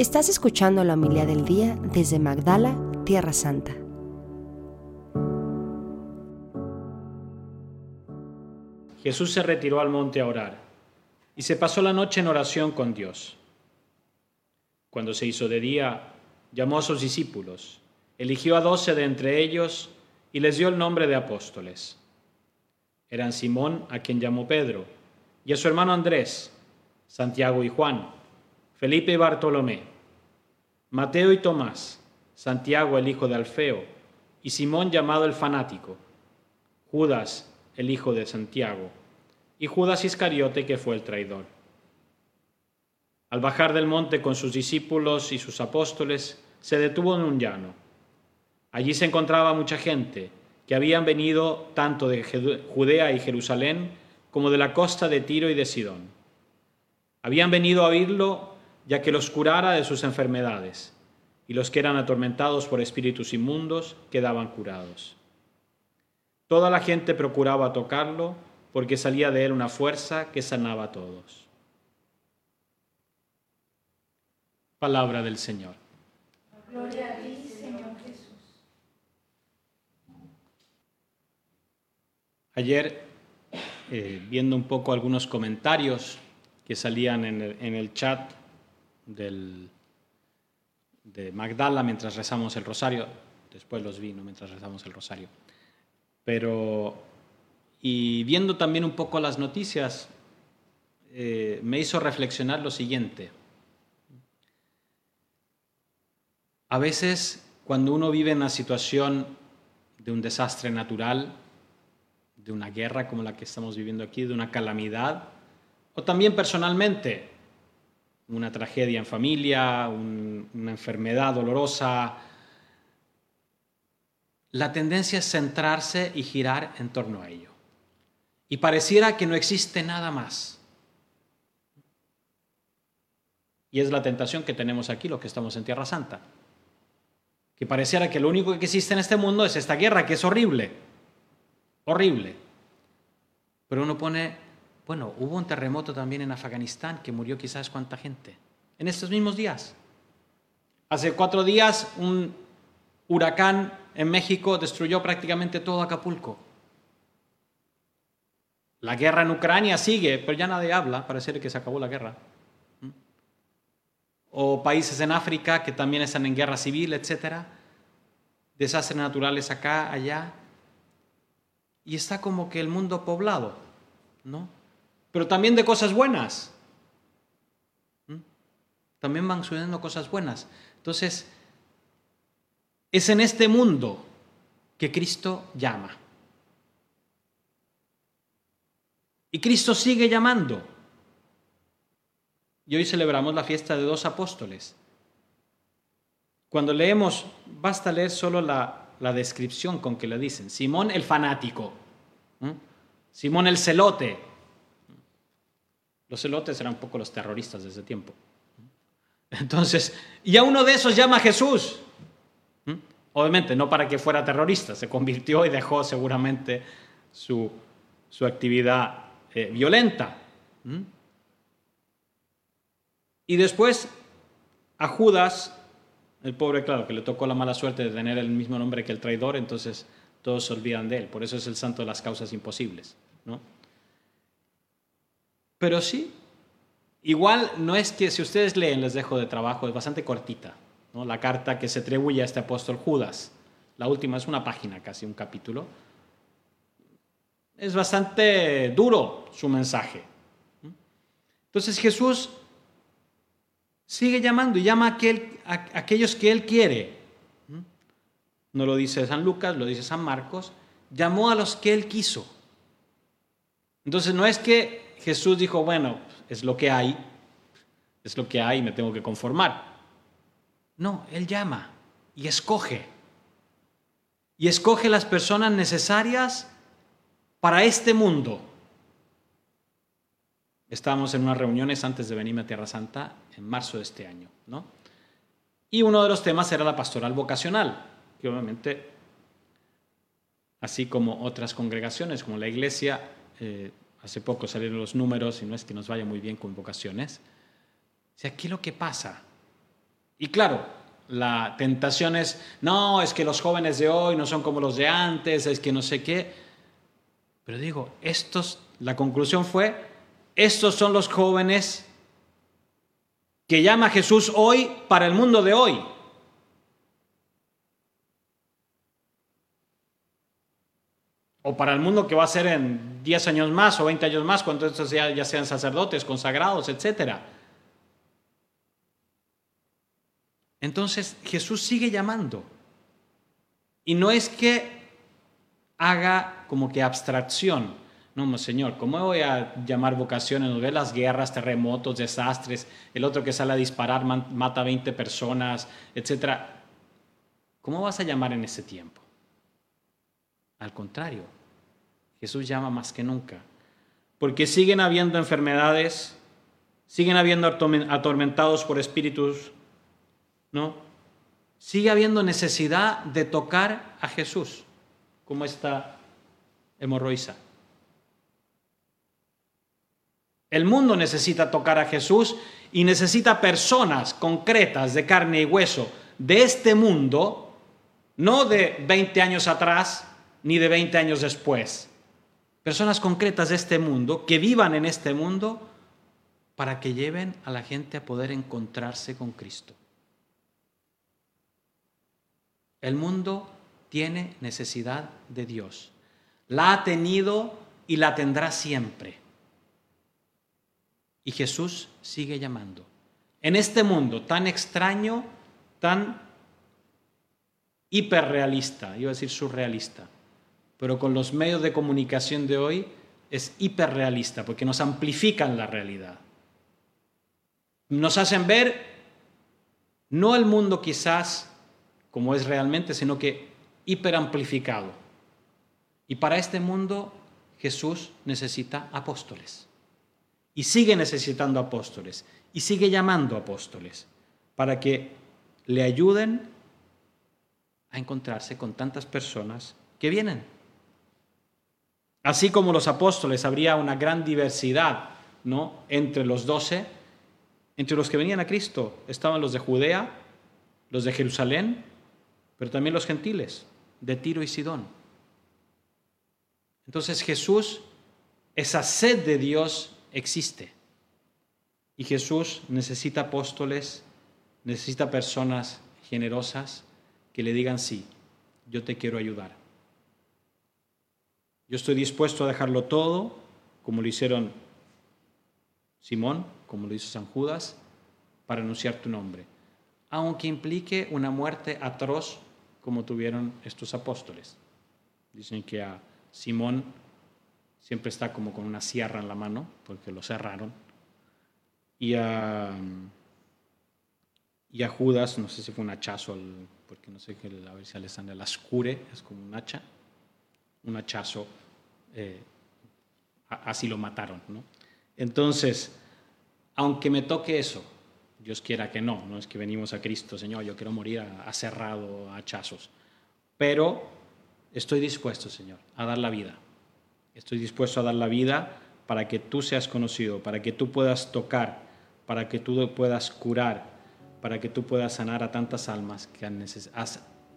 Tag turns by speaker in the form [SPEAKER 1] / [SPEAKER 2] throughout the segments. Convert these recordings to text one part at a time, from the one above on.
[SPEAKER 1] Estás escuchando la humildad del día desde Magdala, Tierra Santa.
[SPEAKER 2] Jesús se retiró al monte a orar y se pasó la noche en oración con Dios. Cuando se hizo de día, llamó a sus discípulos, eligió a doce de entre ellos y les dio el nombre de apóstoles. Eran Simón, a quien llamó Pedro, y a su hermano Andrés, Santiago y Juan, Felipe y Bartolomé, Mateo y Tomás, Santiago el hijo de Alfeo, y Simón llamado el fanático, Judas el hijo de Santiago, y Judas Iscariote que fue el traidor. Al bajar del monte con sus discípulos y sus apóstoles, se detuvo en un llano. Allí se encontraba mucha gente que habían venido tanto de Judea y Jerusalén como de la costa de Tiro y de Sidón. Habían venido a oírlo ya que los curara de sus enfermedades, y los que eran atormentados por espíritus inmundos quedaban curados. Toda la gente procuraba tocarlo porque salía de él una fuerza que sanaba a todos. Palabra del Señor. Gloria a ti, Señor Jesús. Ayer, eh, viendo un poco algunos comentarios que salían en el, chat del, de Magdala mientras rezamos el rosario, después los vi, mientras rezamos el rosario, pero y viendo también un poco las noticias, eh, me hizo reflexionar lo siguiente. A veces, cuando uno vive en una situación de un desastre natural, de una guerra como la que estamos viviendo aquí, de una calamidad, o también personalmente, una tragedia en familia, una enfermedad dolorosa, la tendencia es centrarse y girar en torno a ello. Y pareciera que no existe nada más. Y es la tentación que tenemos aquí, los que estamos en Tierra Santa. Que pareciera que lo único que existe en este mundo es esta guerra, que es horrible. Horrible. Pero uno pone, bueno, hubo un terremoto también en Afganistán que murió quizás cuánta gente. En estos mismos días. Hace cuatro días un huracán en México destruyó prácticamente todo Acapulco. La guerra en Ucrania sigue, pero ya nadie habla, parece que se acabó la guerra. O países en África que también están en guerra civil, etc. Desastres naturales acá, allá. Y está como que el mundo poblado, ¿no? Pero también de cosas buenas. También van sucediendo cosas buenas. Entonces, es en este mundo que Cristo llama. Y Cristo sigue llamando. Y hoy celebramos la fiesta de dos apóstoles. Cuando leemos, basta leer solo la, descripción con que le dicen. Simón el fanático. Simón el celote. Los celotes eran un poco los terroristas de ese tiempo. Entonces, y a uno de esos llama Jesús. Obviamente, no para que fuera terrorista, se convirtió y dejó seguramente su, su actividad eh, violenta. Y después a Judas, el pobre, claro, que le tocó la mala suerte de tener el mismo nombre que el traidor, entonces todos se olvidan de él. Por eso es el santo de las causas imposibles. ¿no? Pero sí, igual no es que si ustedes leen, les dejo de trabajo, es bastante cortita. ¿no? La carta que se atribuye a este apóstol Judas. La última es una página, casi un capítulo es bastante duro su mensaje. Entonces Jesús sigue llamando y llama a, aquellos que Él quiere. No lo dice San Lucas, lo dice San Marcos. Llamó a los que Él quiso. Entonces no es que Jesús dijo, bueno, es lo que hay, es lo que hay, me tengo que conformar. No, Él llama y escoge. Y escoge las personas necesarias para este mundo. Estábamos en unas reuniones antes de venirme a Tierra Santa en marzo de este año, ¿no? Y uno de los temas era la pastoral vocacional, que obviamente, así como otras congregaciones, como la iglesia, eh, hace poco salieron los números y no es que nos vaya muy bien con vocaciones. O sea, aquí lo que pasa Y claro, la tentación es, no, es que los jóvenes de hoy no son como los de antes, es que no sé qué. Pero digo, estos, la conclusión fue, estos son los jóvenes que llama Jesús hoy para el mundo de hoy. O para el mundo que va a ser en 10 años más o 20 años más, cuando estos ya, sean sacerdotes, consagrados, etc. Entonces Jesús sigue llamando. Y no es que haga como que abstracción. No, Señor, ¿cómo voy a llamar vocaciones? Nos ve las guerras, terremotos, desastres, el otro que sale a disparar mata a 20 personas, etc. ¿Cómo vas a llamar en ese tiempo? Al contrario, Jesús llama más que nunca, porque siguen habiendo enfermedades, siguen habiendo atormentados por espíritus, ¿no? Sigue habiendo necesidad de tocar a Jesús, como esta hemorroisa. El mundo necesita tocar a Jesús y necesita personas concretas de carne y hueso de este mundo, no de 20 años atrás ni de 20 años después. Personas concretas de este mundo que vivan en este mundo para que lleven a la gente a poder encontrarse con Cristo. El mundo tiene necesidad de Dios. La ha tenido y la tendrá siempre. Y Jesús sigue llamando. En este mundo tan extraño, tan hiperrealista, iba a decir surrealista, pero con los medios de comunicación de hoy es hiperrealista porque nos amplifican la realidad. Nos hacen ver no el mundo quizás como es realmente, sino que hiperamplificado. Y para este mundo Jesús necesita apóstoles. Y sigue necesitando apóstoles. Y sigue llamando apóstoles para que le ayuden a encontrarse con tantas personas que vienen. Así como los apóstoles, habría una gran diversidad ¿no? entre los doce. Entre los que venían a Cristo estaban los de Judea, los de Jerusalén, pero también los gentiles de Tiro y Sidón. Entonces Jesús, esa sed de Dios existe. Y Jesús necesita apóstoles, necesita personas generosas que le digan, sí, yo te quiero ayudar. Yo estoy dispuesto a dejarlo todo, como lo hicieron Simón, como lo hizo San Judas, para anunciar tu nombre, aunque implique una muerte atroz como tuvieron estos apóstoles. Dicen que a Simón siempre está como con una sierra en la mano, porque lo cerraron. Y a, Judas, no sé si fue un hachazo, porque no sé qué, a ver si Alessandra las cure, es como un hacha, un hachazo, eh, así lo mataron. ¿no? Entonces, aunque me toque eso, Dios quiera que no, no es que venimos a Cristo, Señor, yo quiero morir aserrado a hachazos, pero estoy dispuesto, Señor, a dar la vida. Estoy dispuesto a dar la vida para que tú seas conocido, para que tú puedas tocar, para que tú puedas curar, para que tú puedas sanar a tantas almas que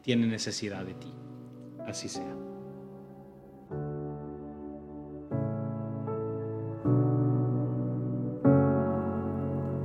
[SPEAKER 2] tienen necesidad de ti. Así sea.